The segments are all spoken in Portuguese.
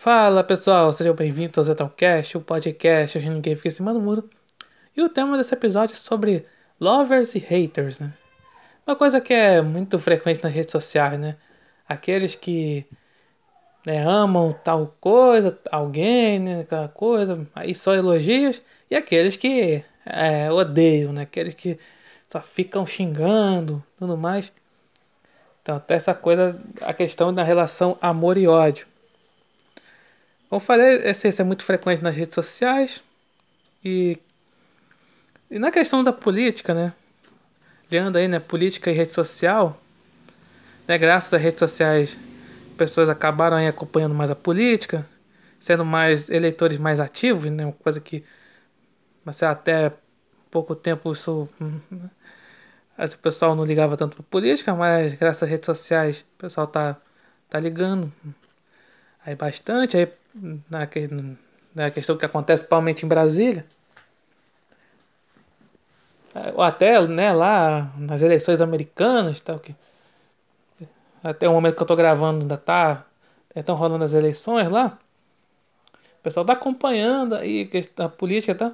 Fala pessoal, sejam bem-vindos ao Zetalcast, o podcast onde ninguém fica em cima do muro. E o tema desse episódio é sobre lovers e haters, né? Uma coisa que é muito frequente nas redes sociais, né? Aqueles que né, amam tal coisa, alguém, né? Aquela coisa, aí só elogios. E aqueles que é, odeiam, né? Aqueles que só ficam xingando tudo mais. Então, até essa coisa, a questão da relação amor e ódio. Como falei, esse, esse é muito frequente nas redes sociais. E, e na questão da política, né? Olhando aí, né? Política e rede social. Né, graças às redes sociais, pessoas acabaram aí acompanhando mais a política, sendo mais eleitores mais ativos, né? Uma coisa que mas até pouco tempo isso o pessoal não ligava tanto para política, mas graças às redes sociais o pessoal tá, tá ligando aí bastante. Aí na, na questão que acontece principalmente em Brasília. Ou até né, lá nas eleições americanas, tal, que até o momento que eu tô gravando ainda tá. Estão rolando as eleições lá. O pessoal tá acompanhando aí a política, tá?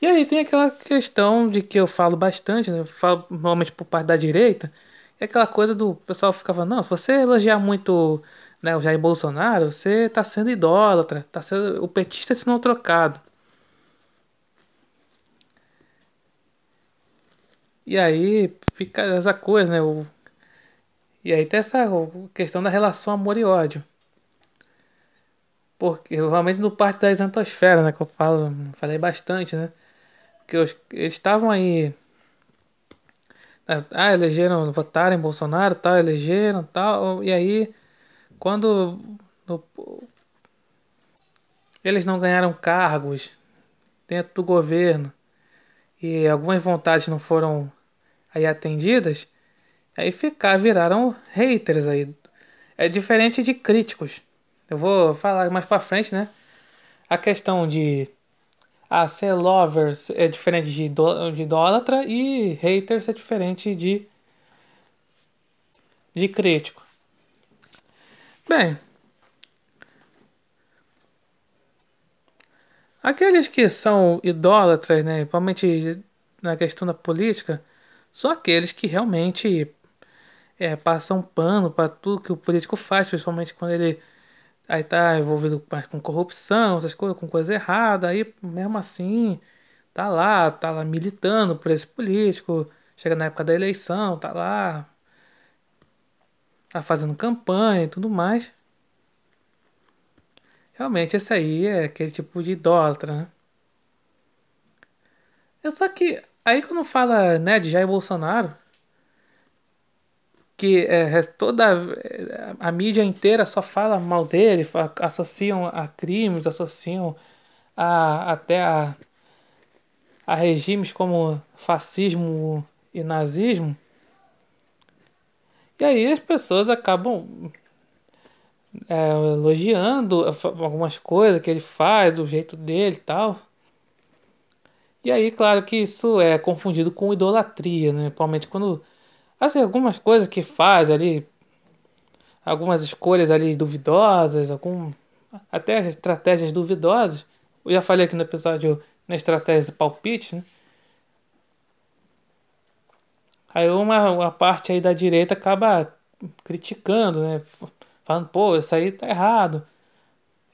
E aí tem aquela questão de que eu falo bastante, né? Eu falo normalmente por parte da direita. É aquela coisa do pessoal ficava, não, se você elogiar muito né, o Jair Bolsonaro, você tá sendo idólatra, tá sendo o petista se não trocado. E aí fica essa coisa, né? O, e aí tem essa questão da relação amor e ódio. Porque realmente no parte da exantosfera, né? Que eu falo, falei bastante, né? que os, eles estavam aí. Né, ah, elegeram, votaram em Bolsonaro, tal, elegeram, tal. E aí, quando no, eles não ganharam cargos dentro do governo e algumas vontades não foram aí atendidas, aí ficar, viraram haters aí. É diferente de críticos. Eu vou falar mais para frente, né? A questão de ah, ser lovers é diferente de, de idólatra e haters é diferente de, de crítico. Bem, aqueles que são idólatras, né, principalmente na questão da política, são aqueles que realmente é, passam pano para tudo que o político faz, principalmente quando ele aí tá envolvido mais com corrupção, essas coisas, com coisa errada, aí mesmo assim tá lá, tá lá militando por esse político, chega na época da eleição, tá lá, tá fazendo campanha e tudo mais. Realmente esse aí é aquele tipo de idólatra, né? É só que aí quando fala, né, de Jair Bolsonaro, que é, toda a, a, mídia inteira só fala mal dele, associam a crimes, associam a, até a, a regimes como fascismo e nazismo. E aí as pessoas acabam é, elogiando algumas coisas que ele faz, do jeito dele e tal. E aí, claro que isso é confundido com idolatria, né? Principalmente quando assim, algumas coisas que faz ali, algumas escolhas ali duvidosas, algum, até estratégias duvidosas. Eu já falei aqui no episódio na estratégia palpite, né? Aí uma, uma parte aí da direita acaba criticando, né? Falando, pô, isso aí tá errado.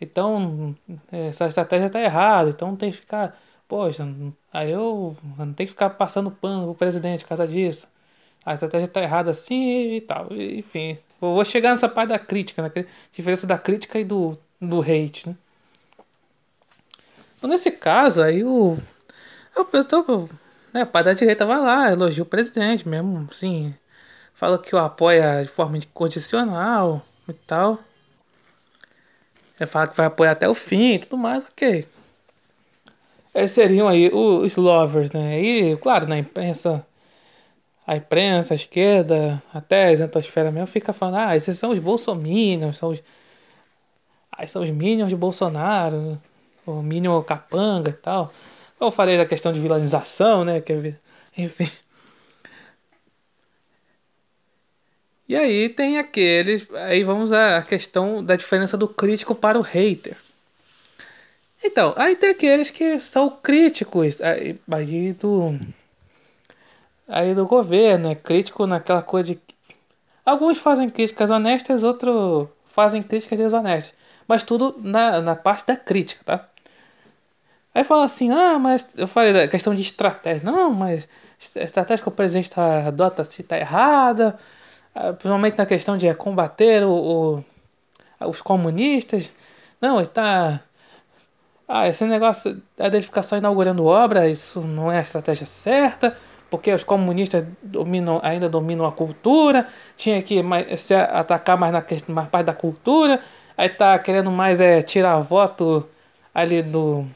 Então, essa estratégia tá errada. Então tem que ficar. Poxa, aí eu não tem que ficar passando pano pro presidente por causa disso a estratégia está errada assim e tal. Enfim, vou chegar nessa parte da crítica, né? diferença da crítica e do, do hate, né? Então, nesse caso, aí o. Eu, eu, né, a parte da direita vai lá, elogia o presidente mesmo, assim. Fala que o apoia de forma incondicional e tal. É, fala que vai apoiar até o fim e tudo mais, ok. Esses seriam aí os lovers, né? E, claro, na imprensa a imprensa, a esquerda, até a exantosfera mesmo, fica falando, ah, esses são os bolsominions, são os. Ah, são os minions de Bolsonaro, o minion capanga e tal. Eu falei da questão de vilanização, né? Enfim. E aí tem aqueles. Aí vamos à questão da diferença do crítico para o hater. Então, aí tem aqueles que são críticos aí, aí do. Aí do governo, é crítico naquela coisa de. Alguns fazem críticas honestas, outros fazem críticas desonestas. Mas tudo na, na parte da crítica, tá? Aí fala assim, ah, mas eu falei da questão de estratégia. Não, mas a estratégia que o presidente tá, adota se tá errada. Ah, principalmente na questão de combater o, o os comunistas. Não, ele tá. Ah, esse negócio dele ficar só inaugurando obra, isso não é a estratégia certa, porque os comunistas dominam, ainda dominam a cultura, tinha que mais, se atacar mais na questão, mais parte da cultura, aí tá querendo mais é, tirar voto ali do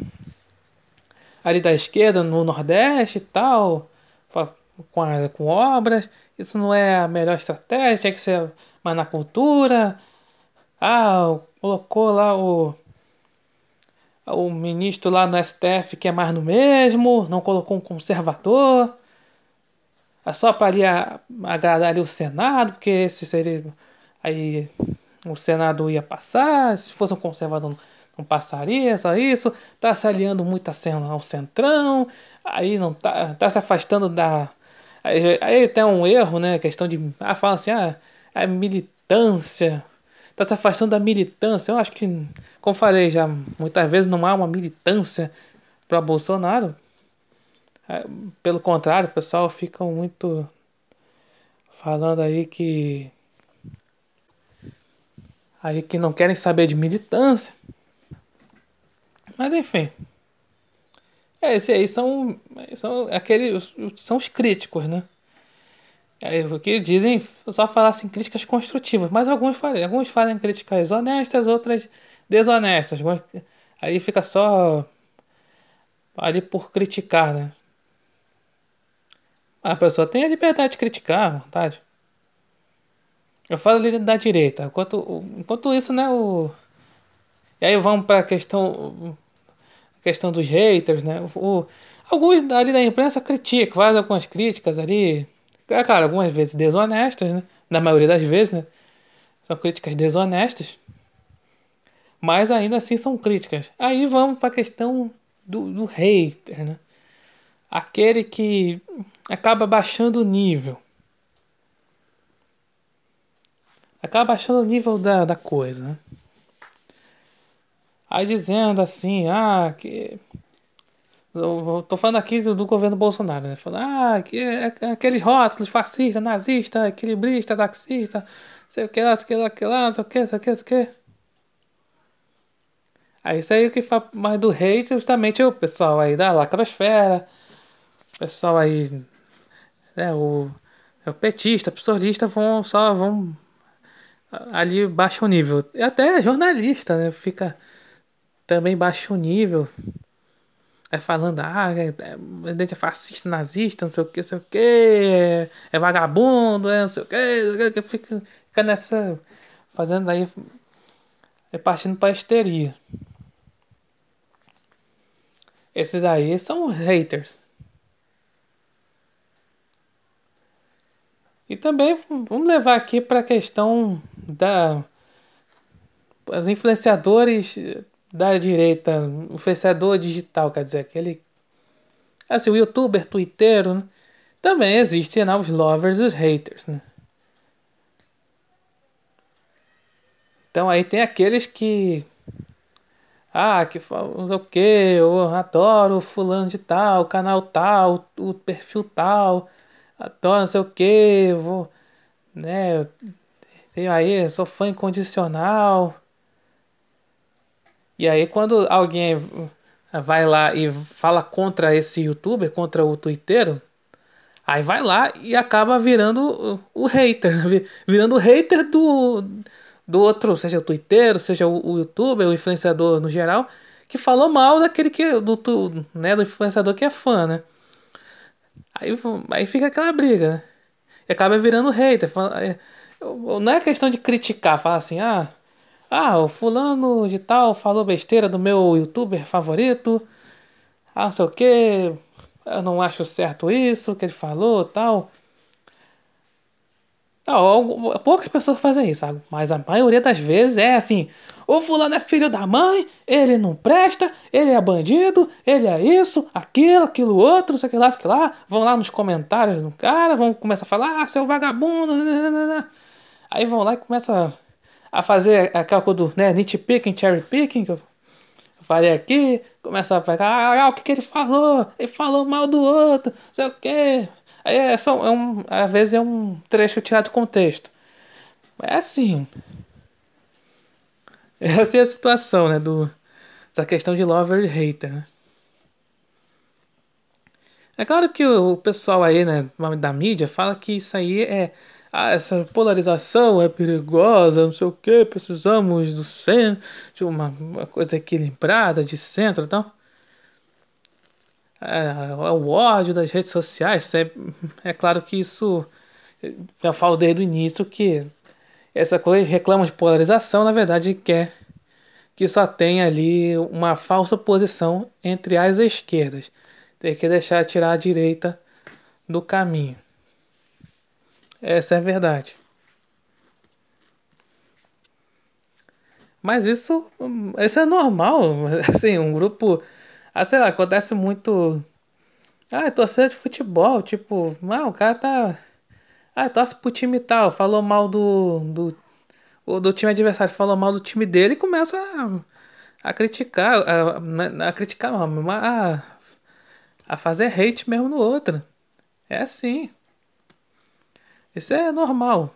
ali da esquerda no Nordeste e tal, com, a, com obras. Isso não é a melhor estratégia, tinha que ser mais na cultura. Ah, colocou lá o o ministro lá no STF que é mais no mesmo, não colocou um conservador. É só para ali agradar ali o Senado, porque esse seria aí o Senado ia passar, se fosse um conservador não passaria, só isso, tá se aliando muito ao centrão, aí não tá, tá se afastando da. Aí, aí tem um erro, né? Questão de. Ah, fala assim, ah, a militância. Tá se afastando da militância. Eu acho que, como falei já, muitas vezes não há uma militância para Bolsonaro. É, pelo contrário, o pessoal fica muito falando aí que aí que não querem saber de militância. Mas enfim. É, esses aí são, são aqueles. São os críticos, né? É, o que dizem só falar assim, críticas construtivas, mas alguns fazem, alguns fazem críticas honestas, outras desonestas. Aí fica só ali por criticar, né? A pessoa tem a liberdade de criticar, vontade. Eu falo ali da direita. Enquanto, enquanto isso, né, o... E aí vamos para a questão questão dos haters, né? O, alguns ali da imprensa criticam, fazem algumas críticas ali. É claro, algumas vezes desonestas, né? Na maioria das vezes, né? São críticas desonestas. Mas ainda assim são críticas. Aí vamos para a questão do, do hater, né? Aquele que acaba baixando o nível. Acaba baixando o nível da, da coisa, né? Aí dizendo assim, ah, que. Eu tô falando aqui do, governo Bolsonaro, né? Falando, ah, que é, é aqueles rótulos fascista, nazista, equilibrista, taxista, sei o que lá, sei o que lá, sei o que lá, sei o que, sei o que, sei o que. Aí isso aí o que fala mais do hate justamente o pessoal aí da lacrosfera, o pessoal aí, né, o, é o petista, psolista vão só vão ali baixo nível. E até jornalista, né, fica também baixo nível. É falando, ah, é, é, é fascista, nazista, não sei o que, não sei o que, é, é vagabundo, é não sei o que fica, fica nessa. fazendo aí. É partindo pra histeria. Esses aí são haters. E também vamos levar aqui para a questão da os influenciadores da direita, o influenciador digital, quer dizer, aquele. Assim, o youtuber, twitteiro, né? também existe né, os lovers e os haters, né? Então aí tem aqueles que. Ah, que falam o que, eu adoro fulano de tal, canal tal, o perfil tal, adoro não sei o que, vou. Né, tenho aí, sou fã incondicional. E aí quando alguém vai lá e fala contra esse youtuber, contra o twitteiro, aí vai lá e acaba virando o, hater, né? virando o hater do, do outro, seja o twitteiro, seja o, o youtuber, o influenciador no geral, que falou mal daquele que do, do, né, do influenciador que é fã, né? Aí, aí fica aquela briga, né? E acaba virando hater. Não é questão de criticar, falar assim, ah, ah, o fulano de tal falou besteira do meu youtuber favorito. Ah, não sei o que. Eu não acho certo isso que ele falou tal. Não, poucas pessoas fazem isso? Mas a maioria das vezes é assim: o fulano é filho da mãe, ele não presta, ele é bandido, ele é isso, aquilo, aquilo outro, sei lá, sei lá. Vão lá nos comentários do cara, vão começar a falar, ah, seu vagabundo. Aí vão lá e começam a, fazer aquela coisa do né, cherry picking, que eu falei aqui, começa a pegar, ah, o que, que ele falou? Ele falou mal do outro, sei o quê. Aí é só, é um, às vezes é um trecho tirado do contexto. É assim. Essa é assim a situação, né? Do, da questão de lover e hater, né? É claro que o, pessoal aí, né, da mídia, fala que isso aí é. Ah, essa polarização é perigosa, não sei o que, precisamos do centro, de uma, uma coisa equilibrada, de centro e tal é, é, o ódio das redes sociais. É, é claro que isso. Já falo desde o início que essa coisa reclama de polarização, na verdade, quer que só tem ali uma falsa posição entre as esquerdas. Tem que deixar tirar a direita do caminho. Essa é a verdade. Mas isso, isso é normal. Assim, um grupo ah, sei lá, acontece muito. Ah, torcida de futebol, tipo, ah, o cara tá. Ah, torce pro time tal, falou mal do. do, do time adversário, falou mal do time dele e começa a, a criticar. A, a, criticar, a, a fazer hate mesmo no outro. É assim. Isso é normal.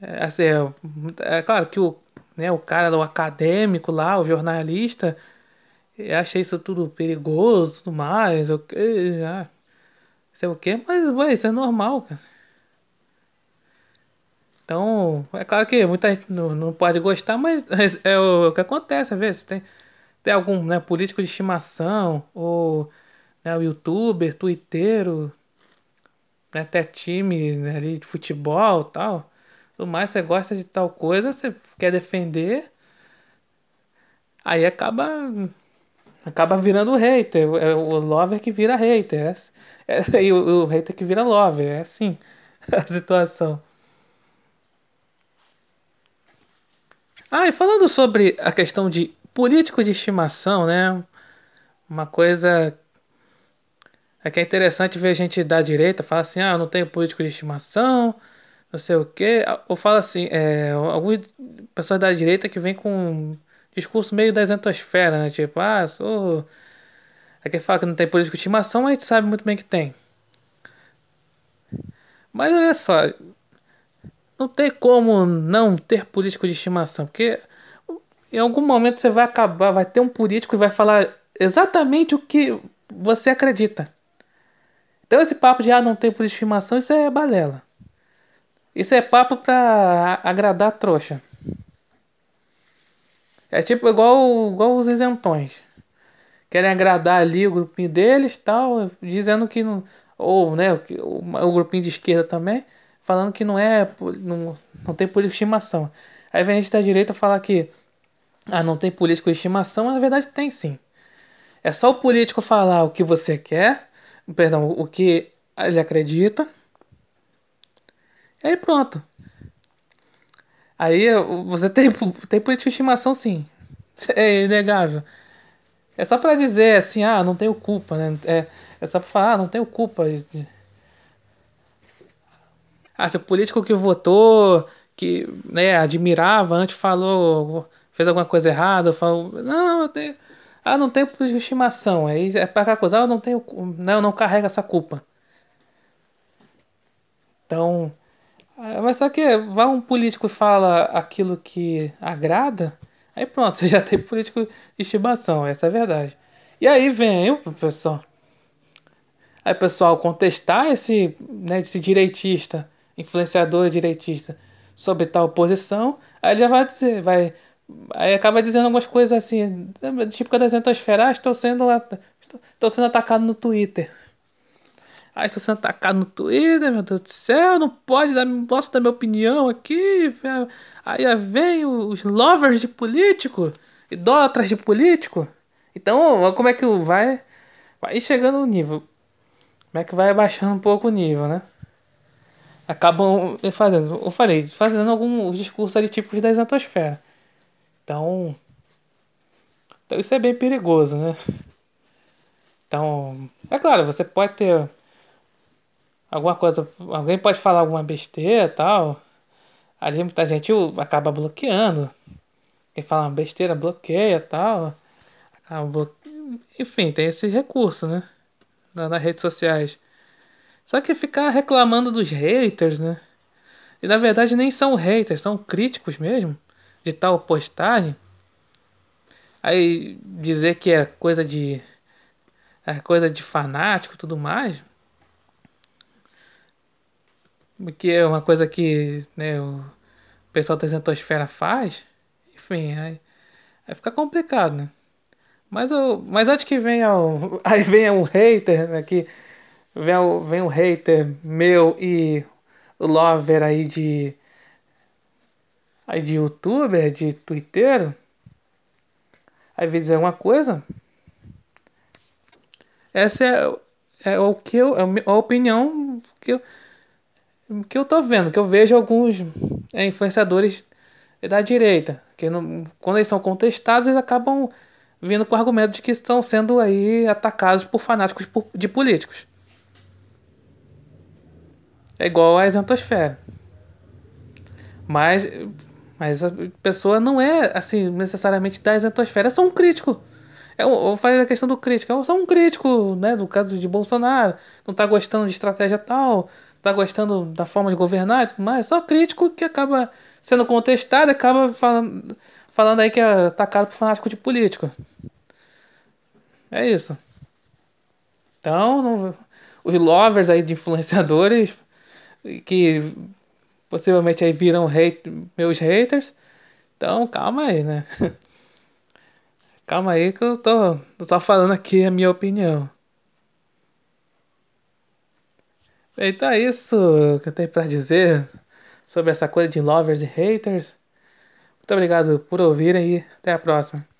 É, assim, é, é claro que o, né, o cara, o acadêmico lá, o jornalista, achei isso tudo perigoso, tudo mais, o que, ah, sei o que, mas ué, isso é normal, cara. Então, é claro que muita gente não, não pode gostar, mas é o, é o que acontece às vezes. Tem, tem algum né, político de estimação, ou né, o youtuber, twitteiro, né, até time né, ali de futebol tal tudo mais, você gosta de tal coisa, você quer defender, aí acaba acaba virando hater. É o lover que vira hater. É, é, e o, o hater que vira lover. É assim a situação. Ah, e falando sobre a questão de político de estimação, né? Uma coisa é que é interessante ver gente da direita falar assim: ah, eu não tenho político de estimação, não sei o quê. Ou fala assim, é, algumas pessoas da direita que vem com um discurso meio da exantosfera, né? Tipo, ah, sou. É fala que não tem político de estimação, mas a gente sabe muito bem que tem. Mas olha só, não tem como não ter político de estimação, porque em algum momento você vai acabar, vai ter um político que vai falar exatamente o que você acredita. Então esse papo de ah, não tem de estimação, isso é balela. Isso é papo pra agradar a trouxa. É tipo igual, igual os isentões. Querem agradar ali o grupinho deles tal, dizendo que não. Ou, né, o, o grupinho de esquerda também, falando que não é. Não, não tem político de estimação. Aí vem a gente da direita falar que. Ah, não tem político de estimação, mas na verdade tem sim. É só o político falar o que você quer, perdão, o que ele acredita, Aí pronto. Aí você tem, tem política de estimação sim. É inegável. É só para dizer assim, ah, não tenho culpa, né? É, é só pra falar, ah, não tenho culpa. Ah, se o político que votou, que né, admirava, antes falou, fez alguma coisa errada, falou, não, eu tenho. Ah, não política de estimação. Aí é para acusar, eu não tenho. Não, não carrega essa culpa. Então. É, mas só que vai um político e fala aquilo que agrada, aí pronto, você já tem político de estimação, essa é a verdade. E aí vem o pessoal. Aí pessoal contestar esse, né, esse direitista, influenciador direitista, sobre tal posição, aí ele já vai dizer, vai. Aí acaba dizendo algumas coisas assim, tipo da esfera, ah, estou sendo, estou sendo atacado no Twitter. Aí estou sendo atacado no Twitter, meu Deus do céu, não pode dar, posso dar minha opinião aqui. Aí vem os lovers de político, idólatras de político. Então, como é que vai vai chegando o nível? Como é que vai baixando um pouco o nível, né? acabam fazendo, eu falei, fazendo algum discurso ali típicos da exatosfera. Então, então isso é bem perigoso, né? Então, é claro, você pode ter alguma coisa, alguém pode falar alguma besteira tal. Ali muita gente acaba bloqueando. Quem fala uma besteira bloqueia tal. Acaba bloque... Enfim, tem esse recurso, né? nas redes sociais. Só que ficar reclamando dos haters, né? E na verdade nem são haters, são críticos mesmo de tal postagem. Aí dizer que é coisa de é coisa de fanático, tudo mais. Que é uma coisa que né, o pessoal da Zentosfera faz. Enfim, aí, aí fica complicado, né? Mas, eu, mas antes que venha o, aí venha um hater aqui, vem, vem um hater meu e o lover aí de aí de youtuber, de twitter, aí vem dizer alguma coisa. Essa é, é o que eu, é a opinião que eu, que eu tô vendo, que eu vejo alguns é, influenciadores da direita, que não, quando eles são contestados, eles acabam vindo com o argumento de que estão sendo aí atacados por fanáticos de políticos. É igual a exantosfera. Mas, mas a pessoa não é assim necessariamente da exantosfera, é só um crítico. É, eu falei da questão do crítico, é só um crítico, né, do caso de Bolsonaro, não tá gostando de estratégia tal, tá gostando da forma de governar e tudo mais, só crítico que acaba sendo contestado, acaba falando, falando aí que é atacado por fanático de político. É isso. Então, não, os lovers aí de influenciadores que possivelmente aí viram hate, meus haters. Então, calma aí, né? calma aí que eu tô, tô só falando aqui a minha opinião. Então é isso que eu tenho para dizer sobre essa coisa de lovers e haters. Muito obrigado por ouvirem e até a próxima.